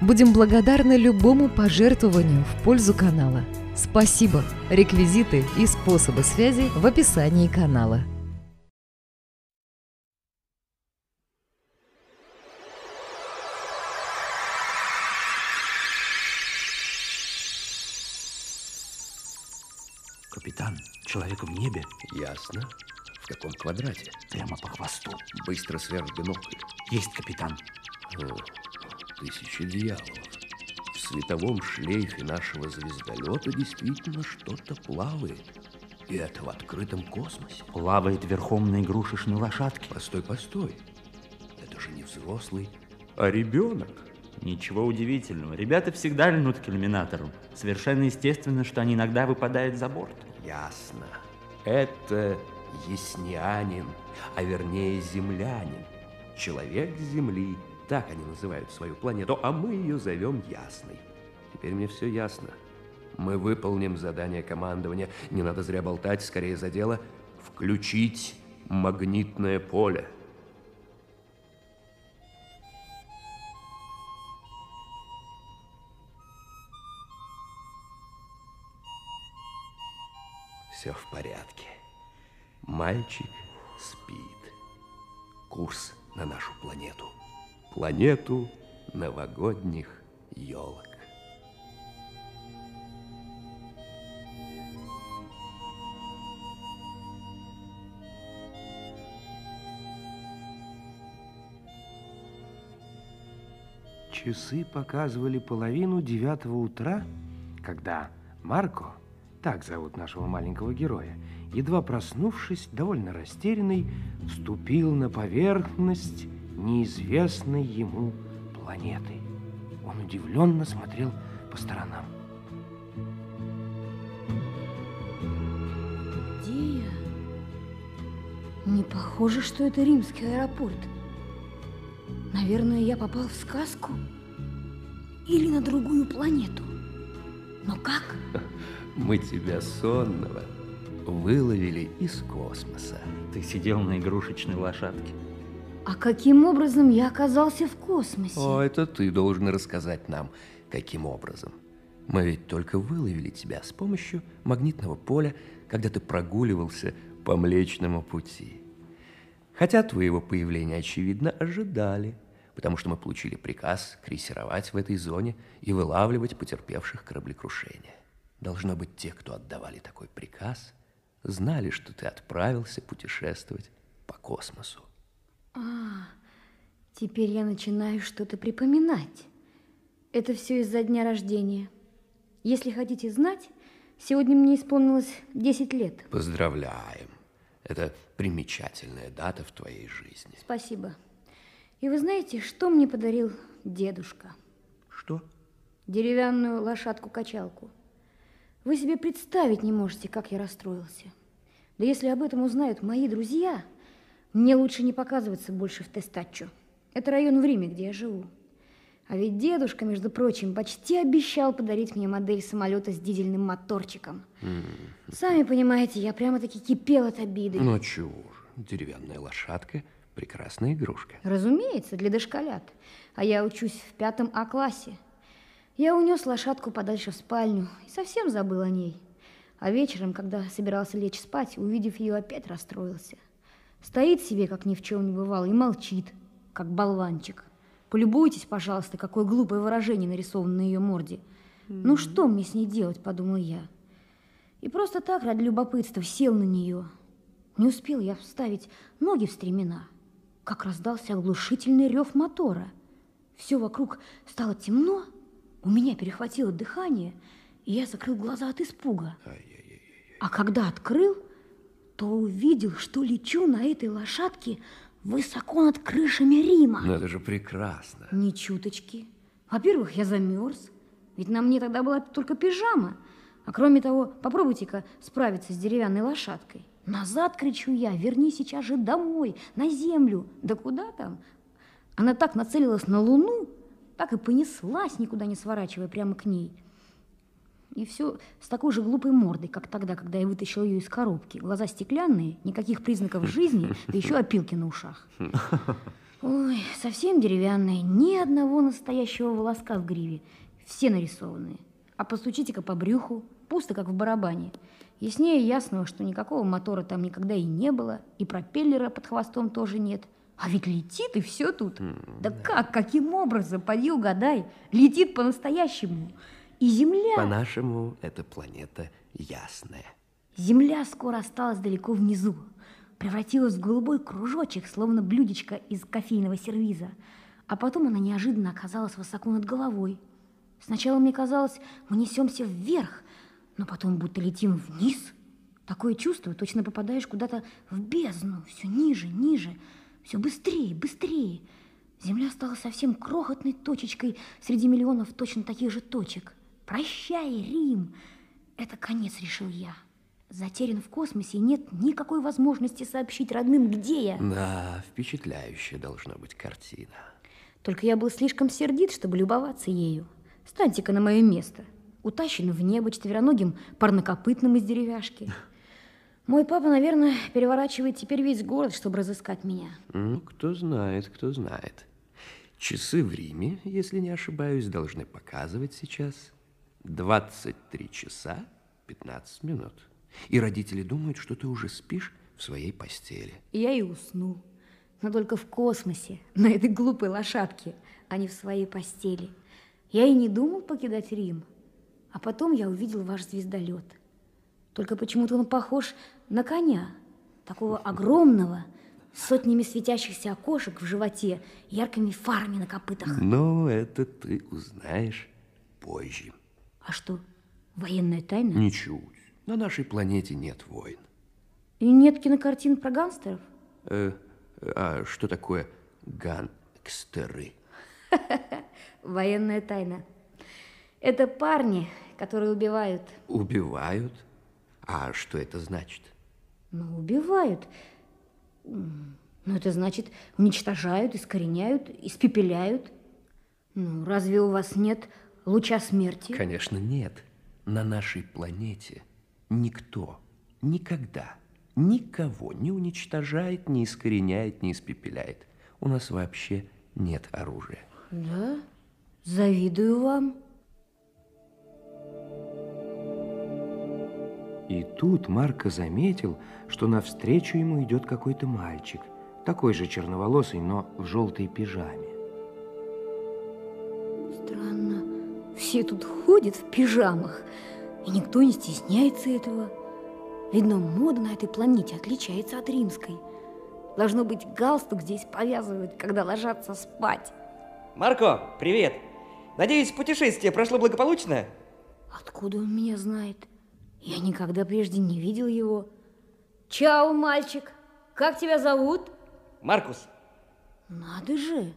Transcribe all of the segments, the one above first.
Будем благодарны любому пожертвованию в пользу канала. Спасибо! Реквизиты и способы связи в описании канала. Капитан, человек в небе. Ясно. В каком квадрате? Прямо по хвосту. Быстро сверх бинокль. Есть, капитан. О, тысячи дьяволов. В световом шлейфе нашего звездолета действительно что-то плавает. И это в открытом космосе. Плавает верхом на игрушечной лошадке. Постой, постой. Это же не взрослый, а ребенок. Ничего удивительного. Ребята всегда льнут к иллюминатору. Совершенно естественно, что они иногда выпадают за борт. Ясно. Это яснянин, а вернее землянин. Человек Земли. Так они называют свою планету, а мы ее зовем Ясной. Теперь мне все ясно. Мы выполним задание командования. Не надо зря болтать, скорее за дело. Включить магнитное поле. Все в порядке. Мальчик спит. Курс на нашу планету. Планету новогодних елок. Часы показывали половину девятого утра, когда Марко, так зовут нашего маленького героя, едва проснувшись, довольно растерянный, вступил на поверхность неизвестной ему планеты. Он удивленно смотрел по сторонам. Где я? Не похоже, что это римский аэропорт. Наверное, я попал в сказку или на другую планету. Но как? Мы тебя сонного выловили из космоса. Ты сидел на игрушечной лошадке. А каким образом я оказался в космосе? О, это ты должен рассказать нам, каким образом. Мы ведь только выловили тебя с помощью магнитного поля, когда ты прогуливался по Млечному пути. Хотя твоего появления, очевидно, ожидали, потому что мы получили приказ крейсеровать в этой зоне и вылавливать потерпевших кораблекрушения. Должно быть, те, кто отдавали такой приказ, знали, что ты отправился путешествовать по космосу. А, теперь я начинаю что-то припоминать. Это все из-за дня рождения. Если хотите знать, сегодня мне исполнилось 10 лет. Поздравляем. Это примечательная дата в твоей жизни. Спасибо. И вы знаете, что мне подарил дедушка? Что? Деревянную лошадку-качалку. Вы себе представить не можете, как я расстроился. Да если об этом узнают мои друзья, мне лучше не показываться больше в Тестаччо. Это район в Риме, где я живу. А ведь дедушка, между прочим, почти обещал подарить мне модель самолета с дизельным моторчиком. Сами понимаете, я прямо-таки кипел от обиды. Ну чего же, деревянная лошадка – прекрасная игрушка. Разумеется, для дошколят. А я учусь в пятом А-классе. Я унес лошадку подальше в спальню и совсем забыл о ней. А вечером, когда собирался лечь спать, увидев ее, опять расстроился. Стоит себе, как ни в чем не бывало, и молчит, как болванчик. Полюбуйтесь, пожалуйста, какое глупое выражение нарисовано на ее морде. Ну что мне с ней делать, подумал я. И просто так, ради любопытства, сел на нее. Не успел я вставить ноги в стремена, как раздался оглушительный рев мотора. Все вокруг стало темно, у меня перехватило дыхание, и я закрыл глаза от испуга. А когда открыл, то увидел, что лечу на этой лошадке высоко над крышами Рима. Ну это же прекрасно. Ни чуточки. Во-первых, я замерз. Ведь на мне тогда была только пижама. А кроме того, попробуйте-ка справиться с деревянной лошадкой. Назад, кричу я, верни сейчас же домой, на землю. Да куда там? Она так нацелилась на луну, так и понеслась, никуда не сворачивая, прямо к ней. И все с такой же глупой мордой, как тогда, когда я вытащил ее из коробки. Глаза стеклянные, никаких признаков жизни, да еще опилки на ушах. Ой, совсем деревянные, ни одного настоящего волоска в гриве. Все нарисованные. А постучите-ка по брюху, пусто, как в барабане. Яснее ясного, что никакого мотора там никогда и не было, и пропеллера под хвостом тоже нет. А ведь летит, и все тут. Mm, да, да как, каким образом, поди угадай, летит по-настоящему. И Земля... По-нашему, эта планета ясная. Земля скоро осталась далеко внизу, превратилась в голубой кружочек, словно блюдечко из кофейного сервиза. А потом она неожиданно оказалась высоко над головой. Сначала мне казалось, мы несемся вверх, но потом будто летим вниз. Такое чувство, точно попадаешь куда-то в бездну, все ниже, ниже, все быстрее, быстрее. Земля стала совсем крохотной точечкой среди миллионов точно таких же точек. Прощай, Рим! Это конец, решил я. Затерян в космосе, и нет никакой возможности сообщить родным, где я. Да, впечатляющая должна быть картина. Только я был слишком сердит, чтобы любоваться ею. Станьте-ка на мое место утащен в небо четвероногим парнокопытным из деревяшки. Мой папа, наверное, переворачивает теперь весь город, чтобы разыскать меня. Ну, кто знает, кто знает. Часы в Риме, если не ошибаюсь, должны показывать сейчас 23 часа 15 минут. И родители думают, что ты уже спишь в своей постели. Я и уснул. Но только в космосе, на этой глупой лошадке, а не в своей постели. Я и не думал покидать Рим. А потом я увидел ваш звездолет. Только почему-то он похож на коня, такого огромного, с сотнями светящихся окошек в животе, яркими фарами на копытах. Ну, это ты узнаешь позже. А что, военная тайна? Ничуть. На нашей планете нет войн. И нет кинокартин про гангстеров? Э, а что такое гангстеры? Военная тайна. Это парни, которые убивают. Убивают? А что это значит? Ну, убивают. Ну, это значит, уничтожают, искореняют, испепеляют. Ну, разве у вас нет луча смерти? Конечно, нет. На нашей планете никто никогда никого не уничтожает, не искореняет, не испепеляет. У нас вообще нет оружия. Да? Завидую вам. И тут Марко заметил, что навстречу ему идет какой-то мальчик, такой же черноволосый, но в желтой пижаме. Странно, все тут ходят в пижамах, и никто не стесняется этого. Видно, мода на этой планете отличается от римской. Должно быть, галстук здесь повязывают, когда ложатся спать. Марко, привет! Надеюсь, путешествие прошло благополучно? Откуда он меня знает? Я никогда прежде не видел его. Чао, мальчик. Как тебя зовут? Маркус. Надо же.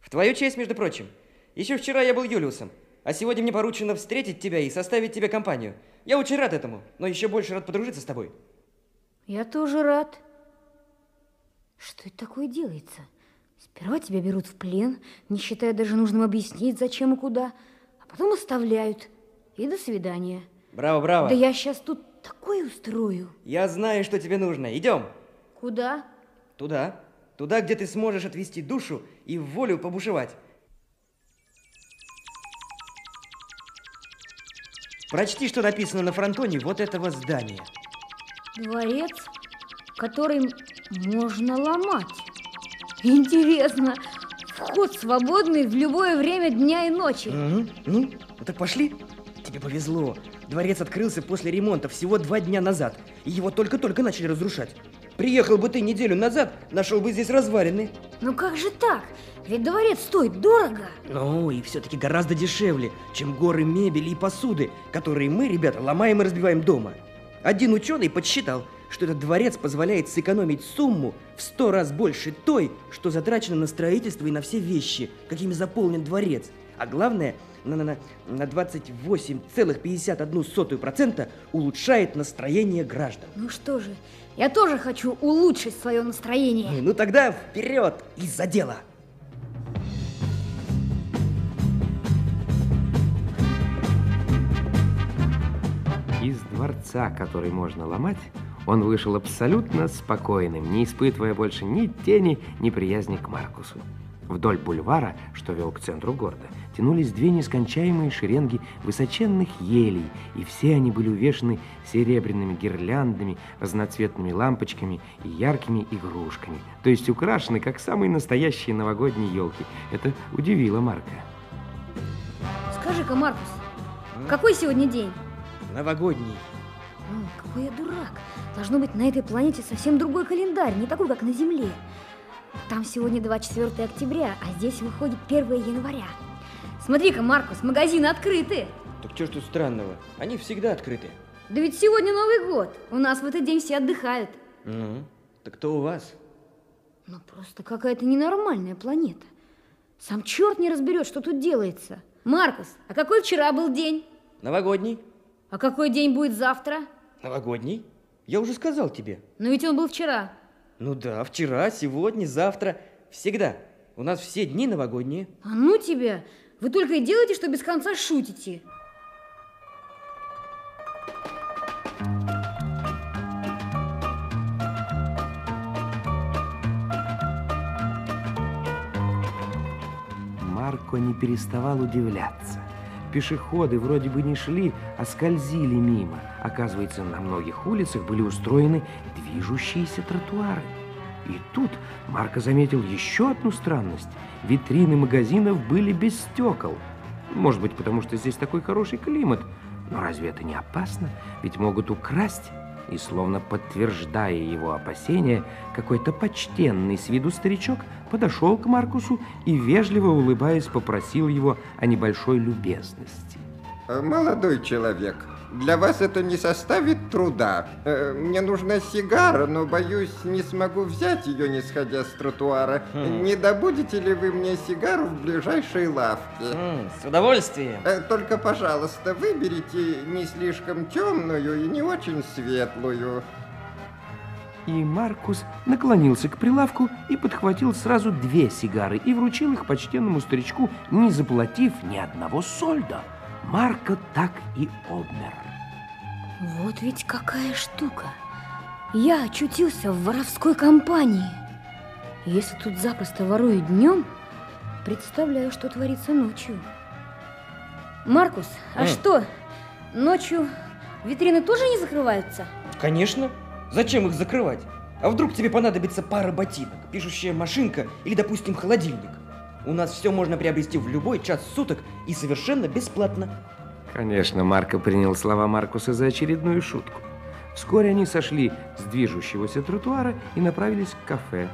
В твою честь, между прочим. Еще вчера я был Юлиусом, а сегодня мне поручено встретить тебя и составить тебе компанию. Я очень рад этому, но еще больше рад подружиться с тобой. Я тоже рад. Что это такое делается? Сперва тебя берут в плен, не считая даже нужным объяснить, зачем и куда, а потом оставляют. И до свидания. Браво, браво. Да я сейчас тут такое устрою. Я знаю, что тебе нужно. Идем. Куда? Туда. Туда, где ты сможешь отвести душу и волю побушевать. Прочти, что написано на фронтоне вот этого здания. Дворец, который можно ломать. Интересно, вход свободный в любое время дня и ночи. Угу. Ну, ну так пошли. Тебе повезло. Дворец открылся после ремонта всего два дня назад, и его только-только начали разрушать. Приехал бы ты неделю назад, нашел бы здесь развалины. Ну как же так? Ведь дворец стоит дорого. Ну, и все-таки гораздо дешевле, чем горы мебели и посуды, которые мы, ребята, ломаем и разбиваем дома. Один ученый подсчитал, что этот дворец позволяет сэкономить сумму в сто раз больше той, что затрачено на строительство и на все вещи, какими заполнен дворец – А главное, на, на, на, на 28,51% улучшает настроение граждан. Ну что же, я тоже хочу улучшить свое настроение. Ну тогда вперед и за дело! Из дворца, который можно ломать, он вышел абсолютно спокойным, не испытывая больше ни тени, ни приязни к Маркусу. Вдоль бульвара, что вел к центру города, тянулись две нескончаемые шеренги высоченных елей, и все они были увешаны серебряными гирляндами, разноцветными лампочками и яркими игрушками, то есть украшены, как самые настоящие новогодние елки. Это удивило Марка. Скажи-ка, Маркус, какой сегодня день? Новогодний. О, какой я дурак. Должно быть, на этой планете совсем другой календарь, не такой, как на Земле. Там сегодня 24 октября, а здесь выходит 1 января. Смотри-ка, Маркус, магазины открыты. Так что ж тут странного? Они всегда открыты. Да ведь сегодня Новый год. У нас в этот день все отдыхают. Ну, так кто у вас? Ну, просто какая-то ненормальная планета. Сам черт не разберет, что тут делается. Маркус, а какой вчера был день? Новогодний? А какой день будет завтра? Новогодний? Я уже сказал тебе. Но ведь он был вчера. Ну да, вчера, сегодня, завтра. Всегда. У нас все дни новогодние. А ну тебя! Вы только и делаете, что без конца шутите. Марко не переставал удивляться. Пешеходы вроде бы не шли, а скользили мимо. Оказывается, на многих улицах были устроены движущиеся тротуары. И тут Марко заметил еще одну странность. Витрины магазинов были без стекол. Может быть, потому что здесь такой хороший климат. Но разве это не опасно? Ведь могут украсть. И словно подтверждая его опасения, какой-то почтенный с виду старичок подошел к Маркусу и, вежливо улыбаясь, попросил его о небольшой любезности. Молодой человек, для вас это не составит труда. Э, Мне нужна сигара, но, боюсь, не смогу взять ее, не сходя с тротуара. Не добудете ли вы мне сигару в ближайшей лавке? М, с удовольствием. Э, Только, пожалуйста, выберите не слишком темную и не очень светлую. И Маркус наклонился к прилавку и подхватил сразу две сигары и вручил их почтенному старичку, не заплатив ни одного сольда. Марко так и обмер. Вот ведь какая штука. Я очутился в воровской компании. Если тут запросто воруют днем, представляю, что творится ночью. Маркус, а М. что, ночью витрины тоже не закрываются? Конечно. Зачем их закрывать? А вдруг тебе понадобится пара ботинок, пишущая машинка или, допустим, холодильник? У нас все можно приобрести в любой час суток и совершенно бесплатно. Конечно, Марко принял слова Маркуса за очередную шутку. Вскоре они сошли с движущегося тротуара и направились к кафе.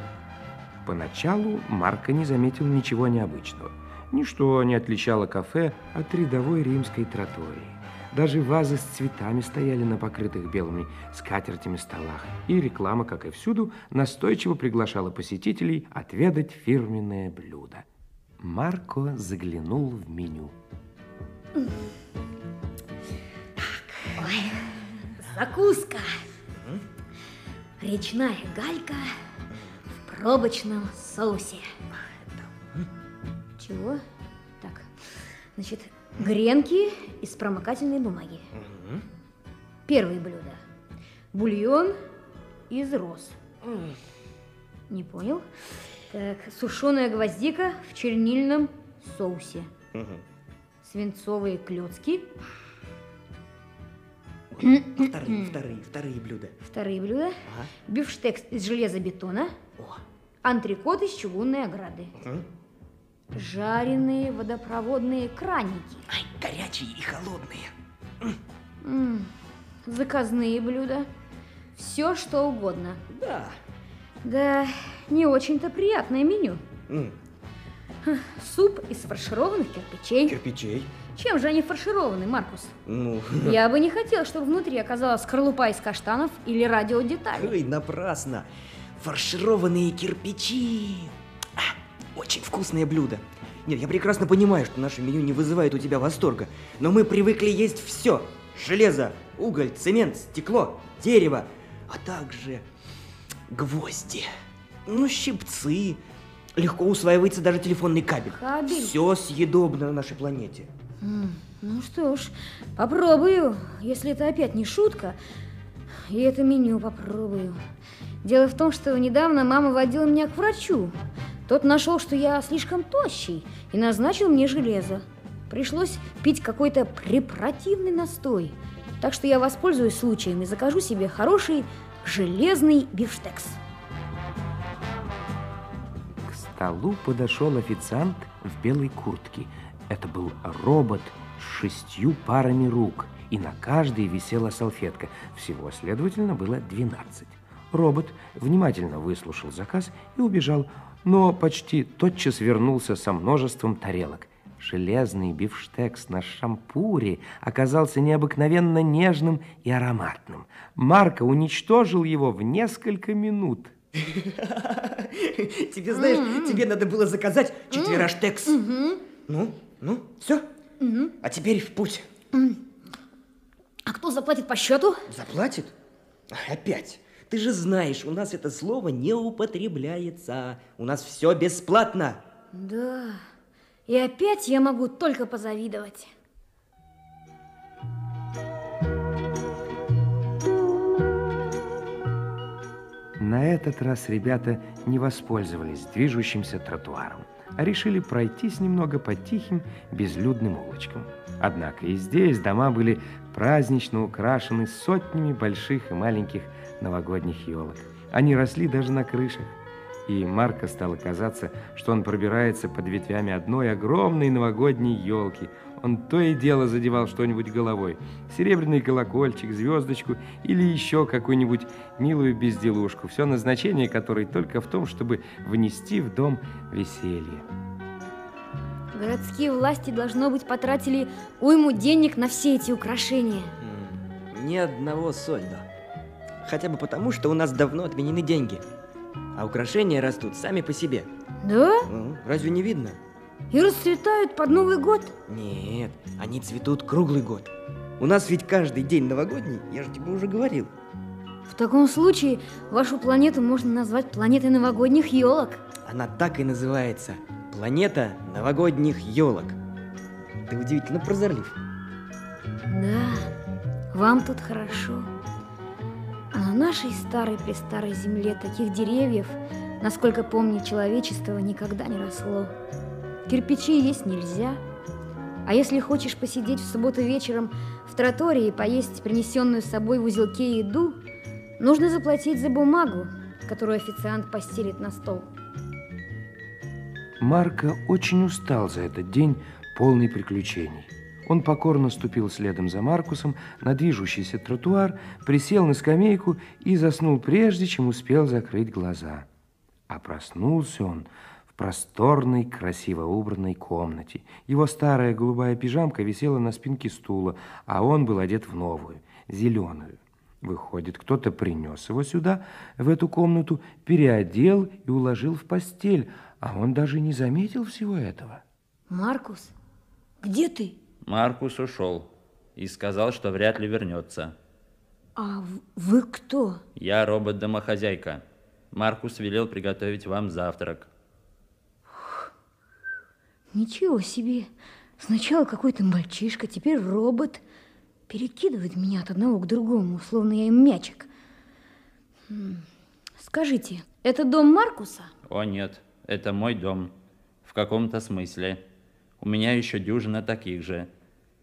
Поначалу Марко не заметил ничего необычного. Ничто не отличало кафе от рядовой римской тротории. Даже вазы с цветами стояли на покрытых белыми скатертями столах, и реклама, как и всюду, настойчиво приглашала посетителей отведать фирменное блюдо. Марко заглянул в меню. Закуска. Речная галька в пробочном соусе. Чего? Так, значит, гренки из промокательной бумаги. Первое блюдо. Бульон из роз. Не понял. Так, сушеная гвоздика в чернильном соусе. Свинцовые клетки. Вторые, вторые, вторые блюда. Вторые блюда. Ага. Бифштекс из железобетона. О. Антрикот из чугунной ограды. М. Жареные водопроводные краники. Ай, горячие и холодные. М, Заказные блюда. Все, что угодно. Да. Да, не очень-то приятное меню. М, Суп из фаршированных кирпичей. Кирпичей. Чем же они фаршированы, Маркус? Ну, Я бы не хотел, чтобы внутри оказалась скорлупа из каштанов или радиодетали. ой, напрасно. Фаршированные кирпичи. А, очень вкусное блюдо. Нет, я прекрасно понимаю, что наше меню не вызывает у тебя восторга, но мы привыкли есть все. Железо, уголь, цемент, стекло, дерево, а также гвозди, ну, щипцы. Легко усваивается даже телефонный кабель. Кабель? Все съедобно на нашей планете. Ну что ж, попробую. Если это опять не шутка, и это меню попробую. Дело в том, что недавно мама водила меня к врачу. Тот нашел, что я слишком тощий, и назначил мне железо. Пришлось пить какой-то препротивный настой. Так что я воспользуюсь случаем и закажу себе хороший железный бифштекс. Столу подошел официант в белой куртке. Это был робот с шестью парами рук, и на каждой висела салфетка. Всего, следовательно, было 12. Робот внимательно выслушал заказ и убежал, но почти тотчас вернулся со множеством тарелок. Железный бифштекс на шампуре оказался необыкновенно нежным и ароматным. Марко уничтожил его в несколько минут. Тебе, знаешь, тебе надо было заказать четвераж текс. Ну, ну, все. А теперь в путь. А кто заплатит по счету? Заплатит? Опять. Ты же знаешь, у нас это слово не употребляется. У нас все бесплатно. Да. И опять я могу только позавидовать. На этот раз ребята не воспользовались движущимся тротуаром, а решили пройтись немного по тихим, безлюдным улочкам. Однако и здесь дома были празднично украшены сотнями больших и маленьких новогодних елок. Они росли даже на крышах. И Марко стало казаться, что он пробирается под ветвями одной огромной новогодней елки. Он то и дело задевал что-нибудь головой. Серебряный колокольчик, звездочку или еще какую-нибудь милую безделушку, все назначение которой только в том, чтобы внести в дом веселье. Городские власти, должно быть, потратили уйму денег на все эти украшения. Ни одного сольда. Хотя бы потому, что у нас давно отменены деньги. А украшения растут сами по себе. Да? Ну, разве не видно? И расцветают под Новый год? Нет, они цветут круглый год. У нас ведь каждый день новогодний, я же тебе уже говорил. В таком случае вашу планету можно назвать планетой новогодних елок. Она так и называется. Планета новогодних елок. Ты удивительно прозорлив. Да, вам тут хорошо. А на нашей старой-престарой земле таких деревьев, насколько помнит человечество, никогда не росло. Кирпичи есть нельзя. А если хочешь посидеть в субботу вечером в тротории и поесть принесенную с собой в узелке еду, нужно заплатить за бумагу, которую официант постелит на стол. Марко очень устал за этот день, полный приключений. Он покорно ступил следом за Маркусом на движущийся тротуар, присел на скамейку и заснул прежде, чем успел закрыть глаза. А проснулся он в просторной, красиво убранной комнате. Его старая голубая пижамка висела на спинке стула, а он был одет в новую, зеленую. Выходит, кто-то принес его сюда, в эту комнату, переодел и уложил в постель, а он даже не заметил всего этого. Маркус, где ты? Маркус ушел и сказал, что вряд ли вернется. А вы кто? Я робот-домохозяйка. Маркус велел приготовить вам завтрак. Ничего себе. Сначала какой-то мальчишка, теперь робот. Перекидывает меня от одного к другому, словно я им мячик. М, Скажите, это дом Маркуса? О нет, это мой дом. В каком-то смысле. У меня еще дюжина таких же.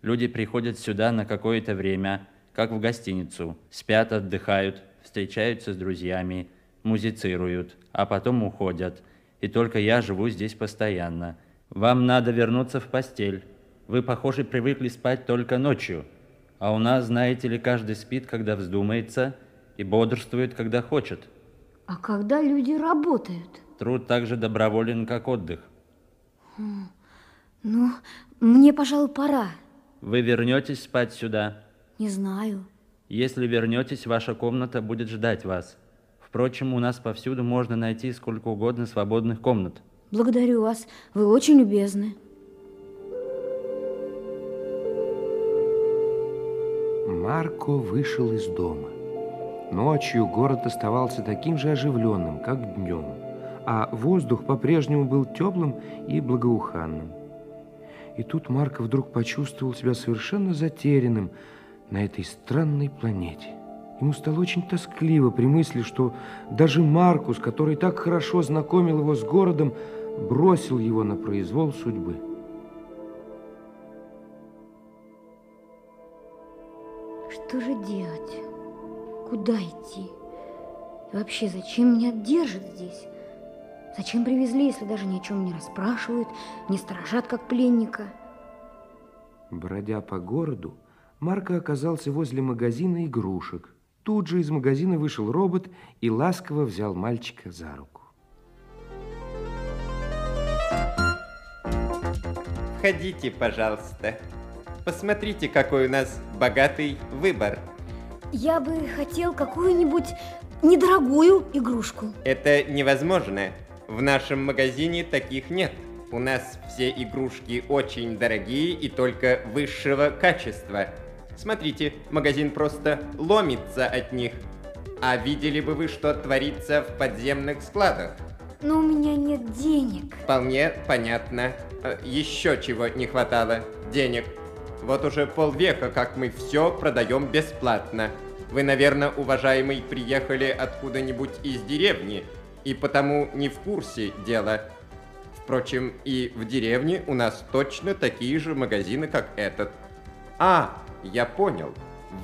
Люди приходят сюда на какое-то время, как в гостиницу. Спят, отдыхают, встречаются с друзьями, музицируют, а потом уходят. И только я живу здесь постоянно. Вам надо вернуться в постель. Вы, похоже, привыкли спать только ночью. А у нас, знаете ли, каждый спит, когда вздумается, и бодрствует, когда хочет. А когда люди работают? Труд так же доброволен, как отдых. Ну, мне, пожалуй, пора. Вы вернетесь спать сюда. Не знаю. Если вернетесь, ваша комната будет ждать вас. Впрочем, у нас повсюду можно найти сколько угодно свободных комнат. Благодарю вас, вы очень любезны. Марко вышел из дома. Ночью город оставался таким же оживленным, как днем, а воздух по-прежнему был теплым и благоуханным. И тут Марко вдруг почувствовал себя совершенно затерянным на этой странной планете. Ему стало очень тоскливо при мысли, что даже Маркус, который так хорошо знакомил его с городом, бросил его на произвол судьбы. Что же делать? Куда идти? И вообще, зачем меня держат здесь? Зачем привезли, если даже ни о чем не расспрашивают, не сторожат, как пленника? Бродя по городу, Марко оказался возле магазина игрушек. Тут же из магазина вышел робот и ласково взял мальчика за руку. Входите, пожалуйста. Посмотрите, какой у нас богатый выбор. Я бы хотел какую-нибудь недорогую игрушку. Это невозможно. В нашем магазине таких нет. У нас все игрушки очень дорогие и только высшего качества. Смотрите, магазин просто ломится от них. А видели бы вы, что творится в подземных складах? Но у меня нет денег. Вполне понятно. Э, Еще чего не хватало. Денег. Вот уже полвека, как мы все продаем бесплатно. Вы, наверное, уважаемый, приехали откуда-нибудь из деревни, и потому не в курсе дела. Впрочем, и в деревне у нас точно такие же магазины, как этот. А, я понял.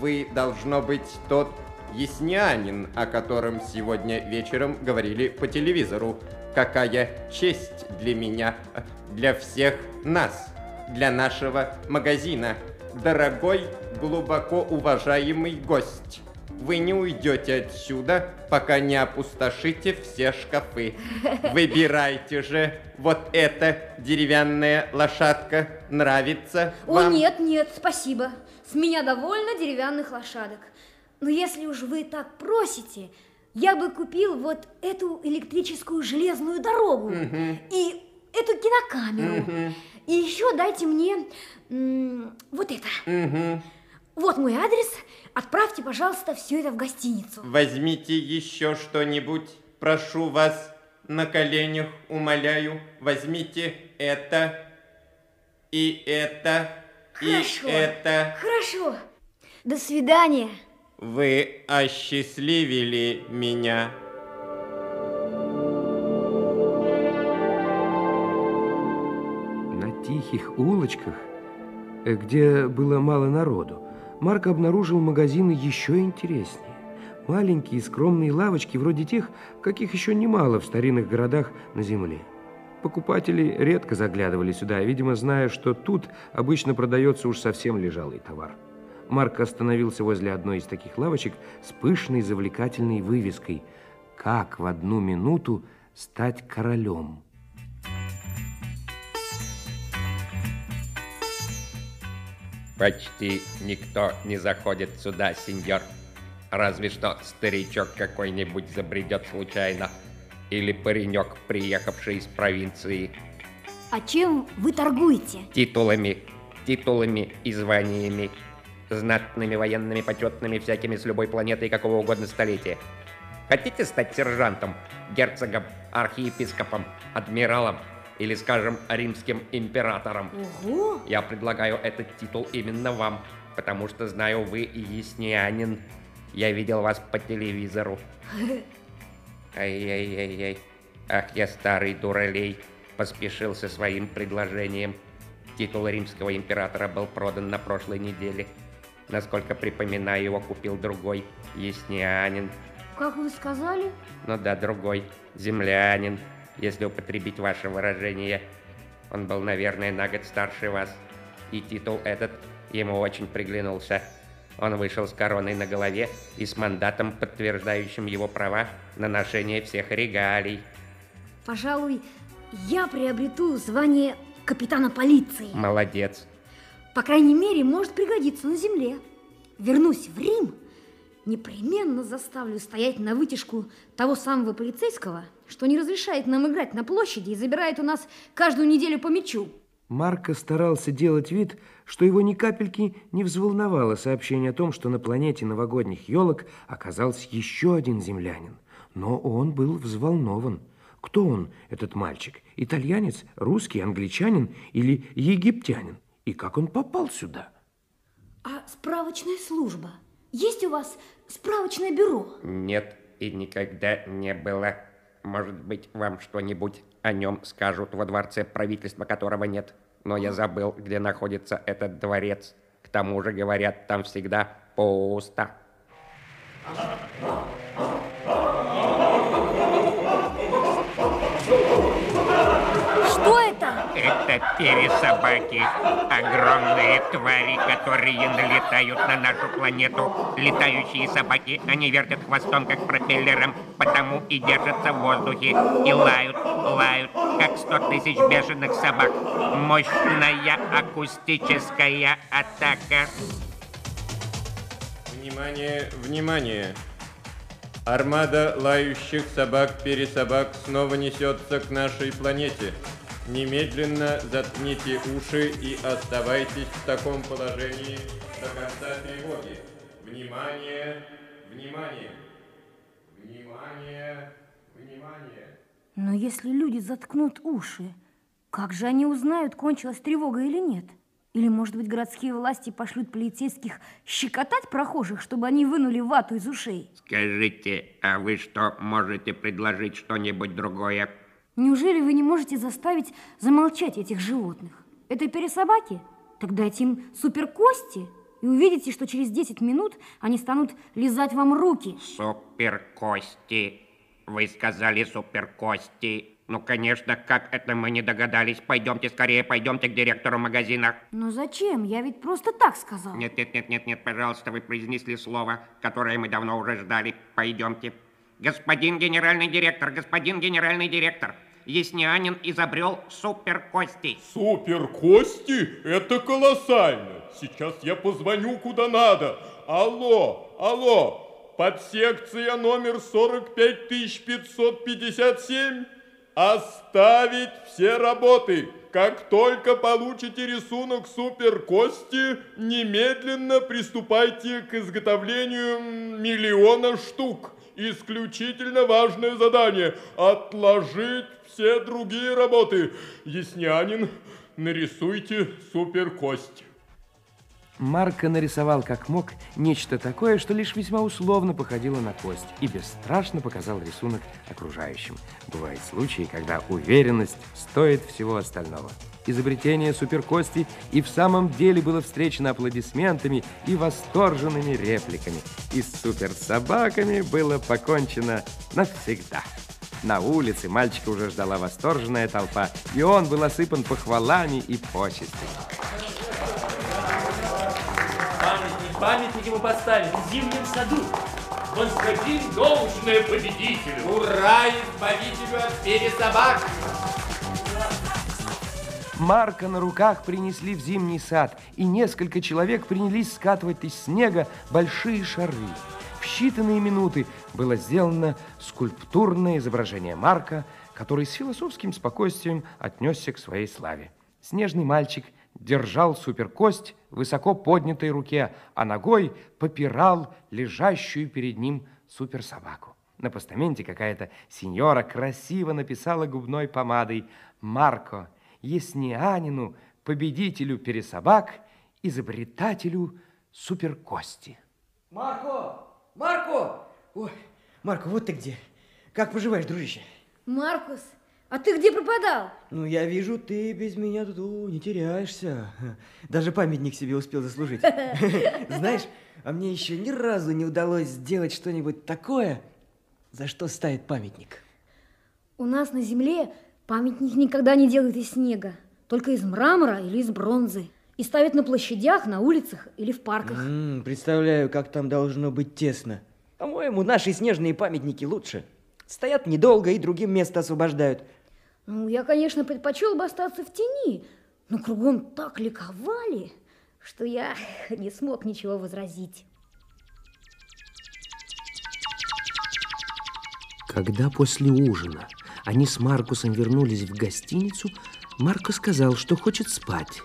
Вы, должно быть, тот яснянин, о котором сегодня вечером говорили по телевизору. Какая честь для меня, для всех нас, для нашего магазина. Дорогой, глубоко уважаемый гость, вы не уйдете отсюда, пока не опустошите все шкафы. Выбирайте же, вот эта деревянная лошадка нравится О, вам? нет, нет, спасибо. С меня довольно деревянных лошадок. Но если уж вы так просите, я бы купил вот эту электрическую железную дорогу и эту кинокамеру. И еще дайте мне вот это. Мгм. Вот мой адрес. Отправьте, пожалуйста, все это в гостиницу. Возьмите еще что-нибудь, прошу вас, на коленях умоляю, возьмите это и это Хорошо. и это. Хорошо. До свидания. Вы осчастливили меня. На тихих улочках, э, где было мало народу, Марк обнаружил магазины еще интереснее. Маленькие скромные лавочки, вроде тех, каких еще немало в старинных городах на земле. Покупатели редко заглядывали сюда, видимо, зная, что тут обычно продается уж совсем лежалый товар. Марк остановился возле одной из таких лавочек с пышной завлекательной вывеской «Как в одну минуту стать королем». Почти никто не заходит сюда, сеньор. Разве что старичок какой-нибудь забредет случайно. Или паренек, приехавший из провинции. А чем вы торгуете? Титулами, титулами и званиями. Знатными военными, почетными, всякими с любой планеты и какого угодно столетия. Хотите стать сержантом, герцогом, архиепископом, адмиралом или, скажем, римским императором? Ого! Я предлагаю этот титул именно вам, потому что знаю, вы яснянин. Я видел вас по телевизору. Ай-яй-яй-яй. Ах, я старый дуралей. Поспешил со своим предложением. Титул римского императора был продан на прошлой неделе. Насколько припоминаю, его купил другой, яснянин. Как вы сказали? Ну да, другой, землянин, если употребить ваше выражение. Он был, наверное, на год старше вас. И титул этот ему очень приглянулся. Он вышел с короной на голове и с мандатом, подтверждающим его права на ношение всех регалий. Пожалуй, я приобрету звание капитана полиции. Молодец. По крайней мере, может пригодиться на земле. Вернусь в Рим непременно заставлю стоять на вытяжку того самого полицейского, что не разрешает нам играть на площади и забирает у нас каждую неделю по мячу. Марко старался делать вид, что его ни капельки не взволновало сообщение о том, что на планете новогодних елок оказался еще один землянин. Но он был взволнован. Кто он, этот мальчик? Итальянец, русский, англичанин или египтянин? И как он попал сюда? А справочная служба? Есть у вас справочное бюро? Нет, и никогда не было. Может быть, вам что-нибудь о нем скажут во дворце, правительства которого нет. Но я забыл, где находится этот дворец. К тому же, говорят, там всегда пусто. Это пересобаки, огромные твари, которые налетают на нашу планету. Летающие собаки, они вертят хвостом, как пропеллером, потому и держатся в воздухе, и лают, лают, как сто тысяч бешеных собак. Мощная акустическая атака. Внимание, внимание! Армада лающих собак-пересобак снова несется к нашей планете. Немедленно заткните уши и оставайтесь в таком положении до конца тревоги. Внимание! Внимание! Внимание! Внимание! Но если люди заткнут уши, как же они узнают, кончилась тревога или нет? Или, может быть, городские власти пошлют полицейских щекотать прохожих, чтобы они вынули вату из ушей? Скажите, а вы что, можете предложить что-нибудь другое? Неужели вы не можете заставить замолчать этих животных? Это пересобаки? Так дайте им суперкости и увидите, что через 10 минут они станут лизать вам руки. Суперкости. Вы сказали суперкости. Ну, конечно, как это мы не догадались. Пойдемте скорее, пойдемте к директору магазина. Но зачем? Я ведь просто так сказал. Нет, нет, нет, нет, нет, пожалуйста, вы произнесли слово, которое мы давно уже ждали. Пойдемте. Господин генеральный директор, господин генеральный директор, Яснянин изобрел суперкости. Суперкости? Это колоссально. Сейчас я позвоню куда надо. Алло, алло, подсекция номер 45557. Оставить все работы. Как только получите рисунок суперкости, немедленно приступайте к изготовлению миллиона штук. Исключительно важное задание – отложить все другие работы. Яснянин, нарисуйте суперкость. Марко нарисовал как мог нечто такое, что лишь весьма условно походило на кость, и бесстрашно показал рисунок окружающим. Бывают случаи, когда уверенность стоит всего остального. Изобретение суперкости и в самом деле было встречено аплодисментами и восторженными репликами. И с суперсобаками было покончено навсегда. На улице мальчика уже ждала восторженная толпа, и он был осыпан похвалами и почестями. Памятник, памятник ему поставить в зимнем саду. Возвратим должное победителю. Ура избавителю от пересобак! Марка на руках принесли в зимний сад, и несколько человек принялись скатывать из снега большие шары. В считанные минуты было сделано скульптурное изображение Марка, который с философским спокойствием отнесся к своей славе. Снежный мальчик держал суперкость в высоко поднятой руке, а ногой попирал лежащую перед ним суперсобаку. На постаменте какая-то сеньора красиво написала губной помадой «Марко, яснянину, победителю пересобак, изобретателю суперкости». Марко! Марко! Ой, Марко, вот ты где. Как поживаешь, дружище? Маркус, а ты где пропадал? Ну, я вижу, ты без меня тут о, не теряешься. Даже памятник себе успел заслужить. Знаешь, а мне еще ни разу не удалось сделать что-нибудь такое, за что ставит памятник. У нас на земле памятник никогда не делают из снега, только из мрамора или из бронзы. И ставят на площадях, на улицах или в парках. М -м, представляю, как там должно быть тесно. По-моему, наши снежные памятники лучше. Стоят недолго и другим место освобождают. Ну, я, конечно, предпочел бы остаться в тени, но кругом так ликовали, что я не смог ничего возразить. Когда после ужина они с Маркусом вернулись в гостиницу, Марко сказал, что хочет спать.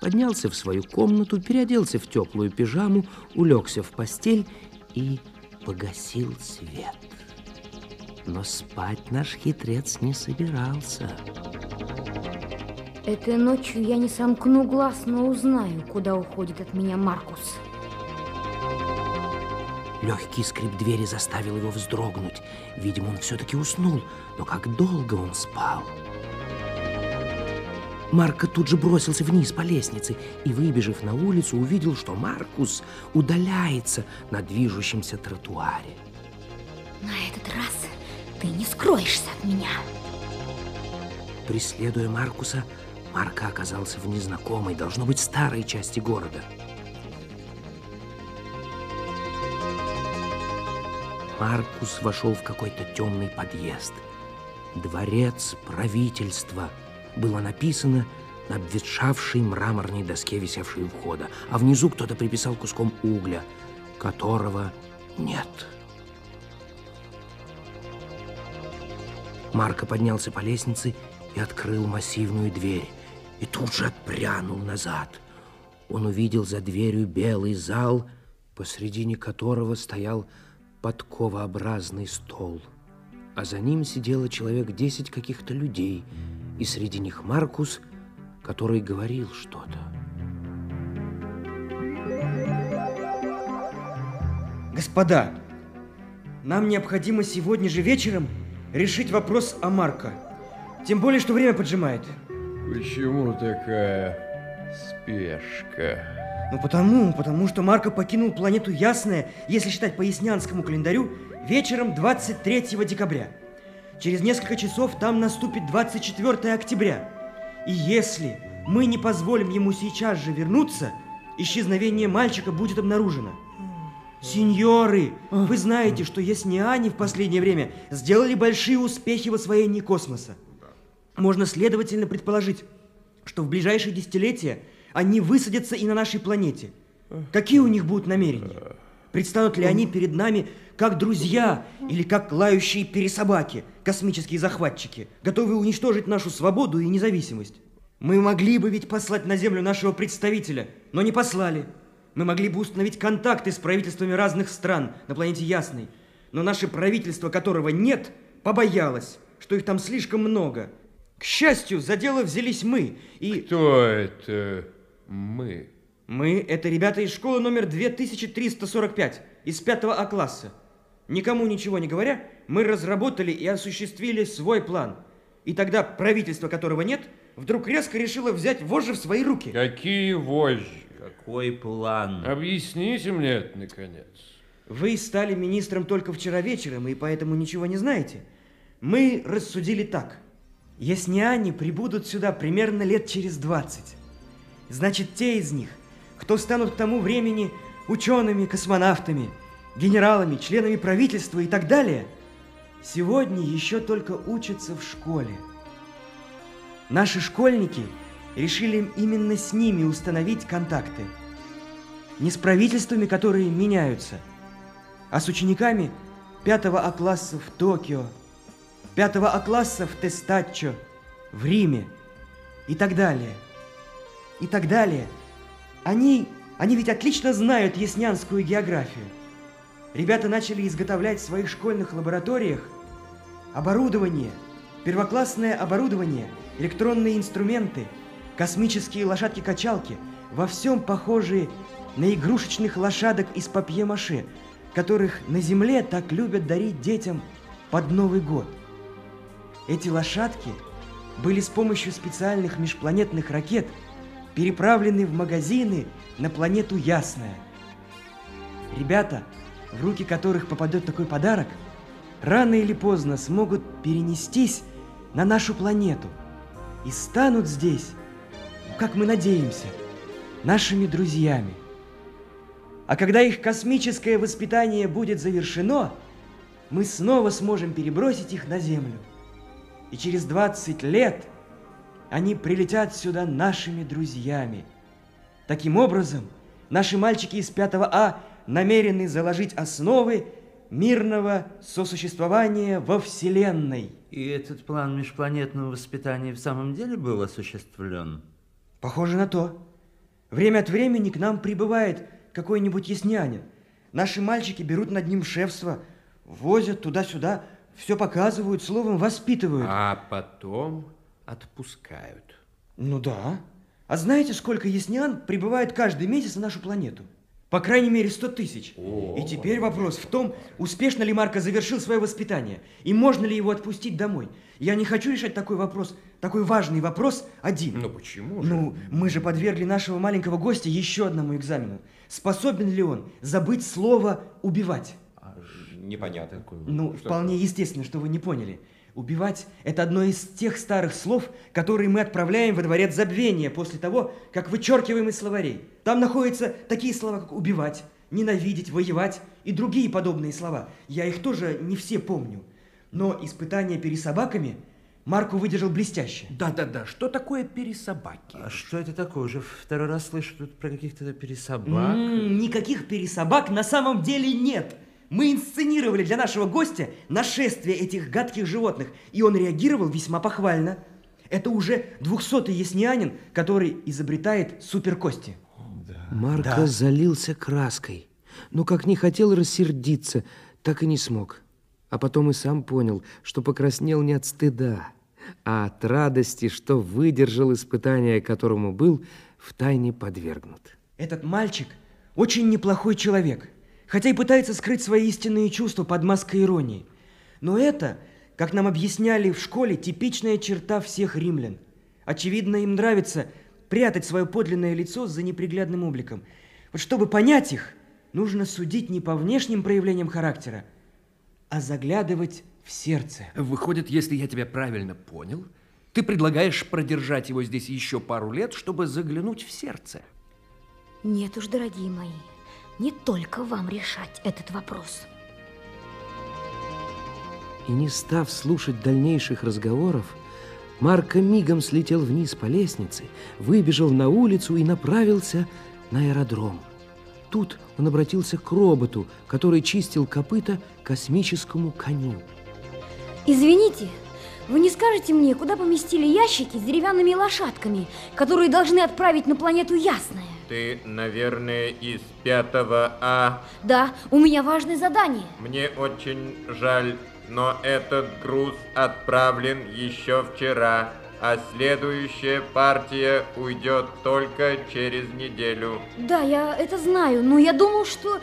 Поднялся в свою комнату, переоделся в теплую пижаму, улегся в постель и погасил свет. Но спать наш хитрец не собирался. Этой ночью я не сомкну глаз, но узнаю, куда уходит от меня Маркус. Легкий скрип двери заставил его вздрогнуть. Видимо, он все-таки уснул, но как долго он спал. Марко тут же бросился вниз по лестнице и, выбежав на улицу, увидел, что Маркус удаляется на движущемся тротуаре. На этот раз ты не скроешься от меня. Преследуя Маркуса, Марко оказался в незнакомой, должно быть, старой части города. Маркус вошел в какой-то темный подъезд. «Дворец правительства» было написано на обветшавшей мраморной доске, висевшей у входа, а внизу кто-то приписал куском угля, которого нет. Марко поднялся по лестнице и открыл массивную дверь, и тут же отпрянул назад. Он увидел за дверью белый зал, посредине которого стоял подковообразный стол, а за ним сидело человек десять каких-то людей, и среди них Маркус, который говорил что-то. Господа, нам необходимо сегодня же вечером решить вопрос о Марко. Тем более, что время поджимает. Почему такая спешка? Ну потому, потому что Марко покинул планету Ясная, если считать по яснянскому календарю, вечером 23 декабря. Через несколько часов там наступит 24 октября. И если мы не позволим ему сейчас же вернуться, исчезновение мальчика будет обнаружено. Сеньоры, вы знаете, что ясняне в последнее время сделали большие успехи в освоении космоса. Можно следовательно предположить, что в ближайшие десятилетия они высадятся и на нашей планете. Какие у них будут намерения? Предстанут ли они перед нами как друзья или как лающие пересобаки, космические захватчики, готовые уничтожить нашу свободу и независимость? Мы могли бы ведь послать на Землю нашего представителя, но не послали. Мы могли бы установить контакты с правительствами разных стран на планете Ясной, но наше правительство, которого нет, побоялось, что их там слишком много. К счастью, за дело взялись мы, и... Кто это мы? Мы – это ребята из школы номер 2345, из 5 А класса. Никому ничего не говоря, мы разработали и осуществили свой план. И тогда правительство, которого нет, вдруг резко решило взять вожжи в свои руки. Какие вожжи? Какой план? Объясните мне это, наконец. Вы стали министром только вчера вечером, и поэтому ничего не знаете. Мы рассудили так. Ясняне прибудут сюда примерно лет через 20. Значит, те из них, кто станут к тому времени учеными, космонавтами, генералами, членами правительства и так далее, сегодня еще только учатся в школе. Наши школьники решили именно с ними установить контакты. Не с правительствами, которые меняются, а с учениками 5 А-класса в Токио, 5 А-класса в Тестаччо, в Риме и так далее. И так далее. Они, они ведь отлично знают яснянскую географию. Ребята начали изготовлять в своих школьных лабораториях оборудование, первоклассное оборудование, электронные инструменты, космические лошадки-качалки, во всем похожие на игрушечных лошадок из папье-маше, которых на Земле так любят дарить детям под Новый год. Эти лошадки были с помощью специальных межпланетных ракет переправлены в магазины на планету Ясная. Ребята, в руки которых попадет такой подарок, рано или поздно смогут перенестись на нашу планету и станут здесь, как мы надеемся, нашими друзьями. А когда их космическое воспитание будет завершено, мы снова сможем перебросить их на Землю. И через 20 лет они прилетят сюда нашими друзьями. Таким образом, наши мальчики из 5 А намерены заложить основы мирного сосуществования во Вселенной. И этот план межпланетного воспитания в самом деле был осуществлен? Похоже на то. Время от времени к нам прибывает какой-нибудь яснянин. Наши мальчики берут над ним шефство, возят туда-сюда, все показывают, словом, воспитывают. А потом отпускают. Ну да. А знаете, сколько яснян прибывает каждый месяц на нашу планету? По крайней мере, 100 тысяч. И теперь вопрос в том, успешно ли Марко завершил свое воспитание, и можно ли его отпустить домой. Я не хочу решать такой вопрос, такой важный вопрос один. Ну почему же? Ну, мы же подвергли нашего маленького гостя еще одному экзамену. Способен ли он забыть слово «убивать»? Непонятно. Ну, вполне естественно, что вы не поняли. Убивать – это одно из тех старых слов, которые мы отправляем во дворец забвения после того, как вычеркиваем из словарей. Там находятся такие слова, как «убивать», «ненавидеть», «воевать» и другие подобные слова. Я их тоже не все помню. Но испытание пересобаками Марку выдержал блестяще. Да-да-да, что такое пересобаки? А что это такое? Уже второй раз слышу тут про каких-то пересобак. М, никаких пересобак на самом деле нет. Мы инсценировали для нашего гостя нашествие этих гадких животных, и он реагировал весьма похвально. Это уже двухсотый яснянин, который изобретает суперкости. Марко Да. залился краской, но как не хотел рассердиться, так и не смог. А потом и сам понял, что покраснел не от стыда, а от радости, что выдержал испытание, которому был втайне подвергнут. Этот мальчик очень неплохой человек, хотя и пытается скрыть свои истинные чувства под маской иронии. Но это, как нам объясняли в школе, типичная черта всех римлян. Очевидно, им нравится прятать свое подлинное лицо за неприглядным обликом. Вот чтобы понять их, нужно судить не по внешним проявлениям характера, а заглядывать в сердце. Выходит, если я тебя правильно понял, ты предлагаешь продержать его здесь еще пару лет, чтобы заглянуть в сердце. Нет уж, дорогие мои, не только вам решать этот вопрос. И не став слушать дальнейших разговоров, Марко мигом слетел вниз по лестнице, выбежал на улицу и направился на аэродром. Тут он обратился к роботу, который чистил копыта космическому коню. Извините, вы не скажете мне, куда поместили ящики с деревянными лошадками, которые должны отправить на планету Ясная? Ты, наверное, из пятого А. Да, у меня важное задание. Мне очень жаль, но этот груз отправлен еще вчера, а следующая партия уйдет только через неделю. Да, я это знаю, но я думал, что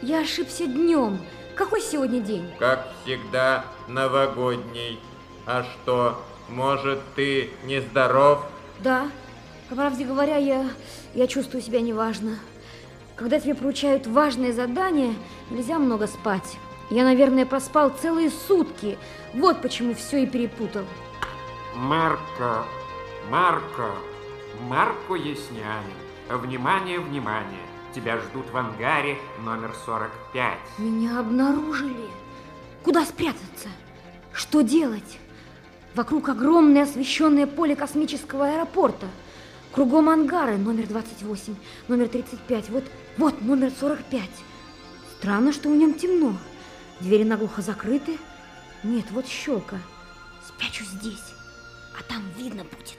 я ошибся днем. Какой сегодня день? Как всегда, новогодний. А что, может, ты нездоров? Да, по правде говоря, я, я чувствую себя неважно. Когда тебе поручают важное задание, нельзя много спать. Я, наверное, проспал целые сутки. Вот почему все и перепутал. Марко, Марко, Марко Яснянин. Внимание, внимание. Тебя ждут в ангаре номер 45. Меня обнаружили. Куда спрятаться? Что делать? Вокруг огромное освещенное поле космического аэропорта. Кругом ангары номер 28, номер 35, вот, вот номер 45. Странно, что в нем темно. Двери наглухо закрыты. Нет, вот щелка. Спрячу здесь, а там видно будет.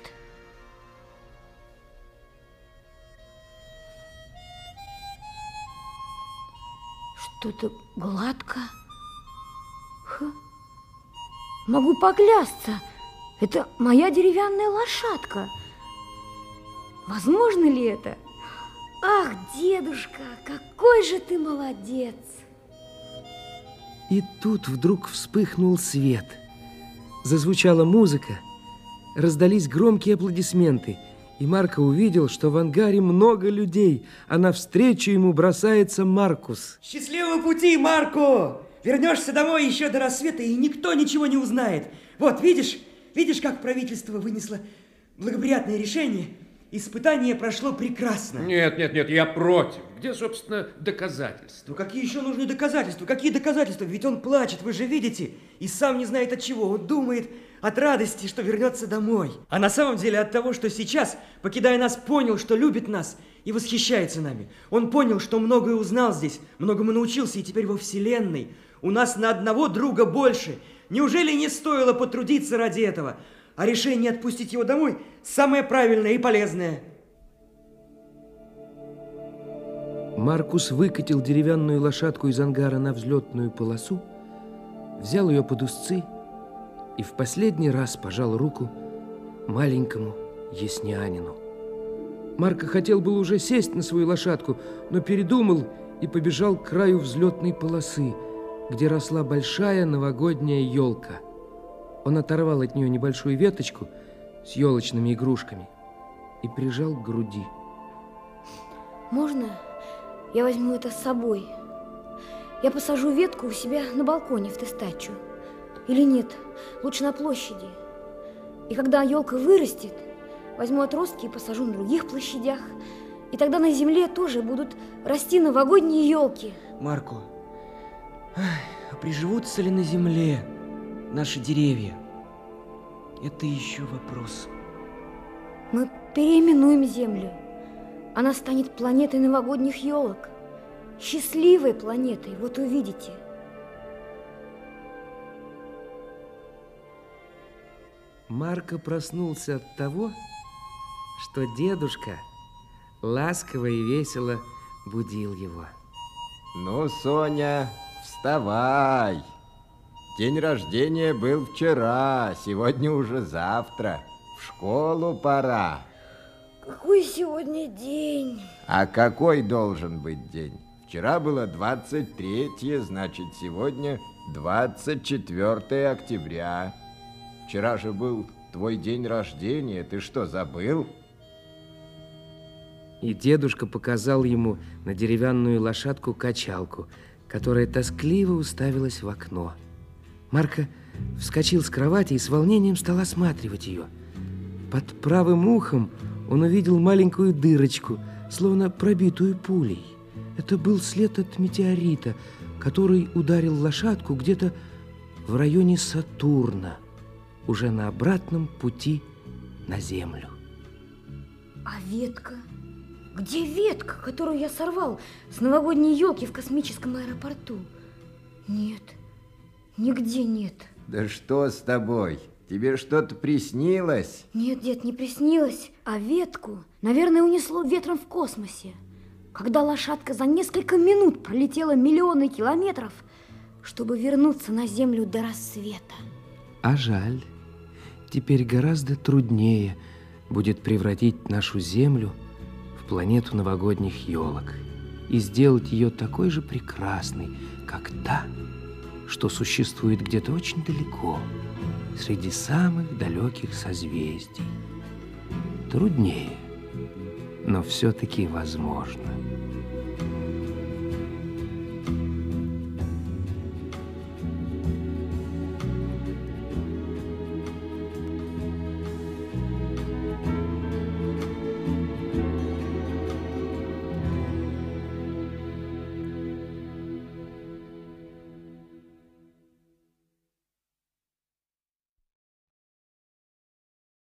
Что-то гладко. Ха. Могу поклясться. Это моя деревянная лошадка. Возможно ли это? Ах, дедушка, какой же ты молодец! И тут вдруг вспыхнул свет. Зазвучала музыка, раздались громкие аплодисменты, и Марко увидел, что в ангаре много людей, а навстречу ему бросается Маркус. Счастливого пути, Марко! Вернешься домой еще до рассвета, и никто ничего не узнает. Вот, видишь, видишь, как правительство вынесло благоприятное решение? Испытание прошло прекрасно. Нет, нет, нет, я против. Где, собственно, доказательства? Ну какие еще нужны доказательства? Какие доказательства? Ведь он плачет, вы же видите, и сам не знает от чего. Он думает от радости, что вернется домой. А на самом деле от того, что сейчас, покидая нас, понял, что любит нас и восхищается нами. Он понял, что многое узнал здесь, многому научился, и теперь во Вселенной у нас на одного друга больше. Неужели не стоило потрудиться ради этого? А решение отпустить его домой самое правильное и полезное. Маркус выкатил деревянную лошадку из ангара на взлетную полосу, взял ее под узцы и в последний раз пожал руку маленькому яснянину. Марко хотел был уже сесть на свою лошадку, но передумал и побежал к краю взлетной полосы, где росла большая новогодняя елка – он оторвал от нее небольшую веточку с елочными игрушками и прижал к груди. Можно я возьму это с собой? Я посажу ветку у себя на балконе в тестачу. Или нет, лучше на площади. И когда елка вырастет, возьму отростки и посажу на других площадях. И тогда на земле тоже будут расти новогодние елки. Марко, а приживутся ли на земле наши деревья? Это еще вопрос. Мы переименуем Землю. Она станет планетой новогодних елок. Счастливой планетой, вот увидите. Марко проснулся от того, что дедушка ласково и весело будил его. Ну, Соня, вставай. День рождения был вчера, сегодня уже завтра. В школу пора. Какой сегодня день? А какой должен быть день? Вчера было 23, значит, сегодня 24 октября. Вчера же был твой день рождения, ты что, забыл? И дедушка показал ему на деревянную лошадку-качалку, которая тоскливо уставилась в окно. Марко вскочил с кровати и с волнением стал осматривать ее. Под правым ухом он увидел маленькую дырочку, словно пробитую пулей. Это был след от метеорита, который ударил лошадку где-то в районе Сатурна, уже на обратном пути на Землю. А ветка? Где ветка, которую я сорвал с новогодней елки в космическом аэропорту? Нет, Нигде нет. Да что с тобой? Тебе что-то приснилось? Нет, дед, не приснилось, а ветку, наверное, унесло ветром в космосе. Когда лошадка за несколько минут пролетела миллионы километров, чтобы вернуться на Землю до рассвета. А жаль. Теперь гораздо труднее будет превратить нашу Землю в планету новогодних елок и сделать ее такой же прекрасной, как та, что существует где-то очень далеко, среди самых далеких созвездий. Труднее, но все-таки возможно.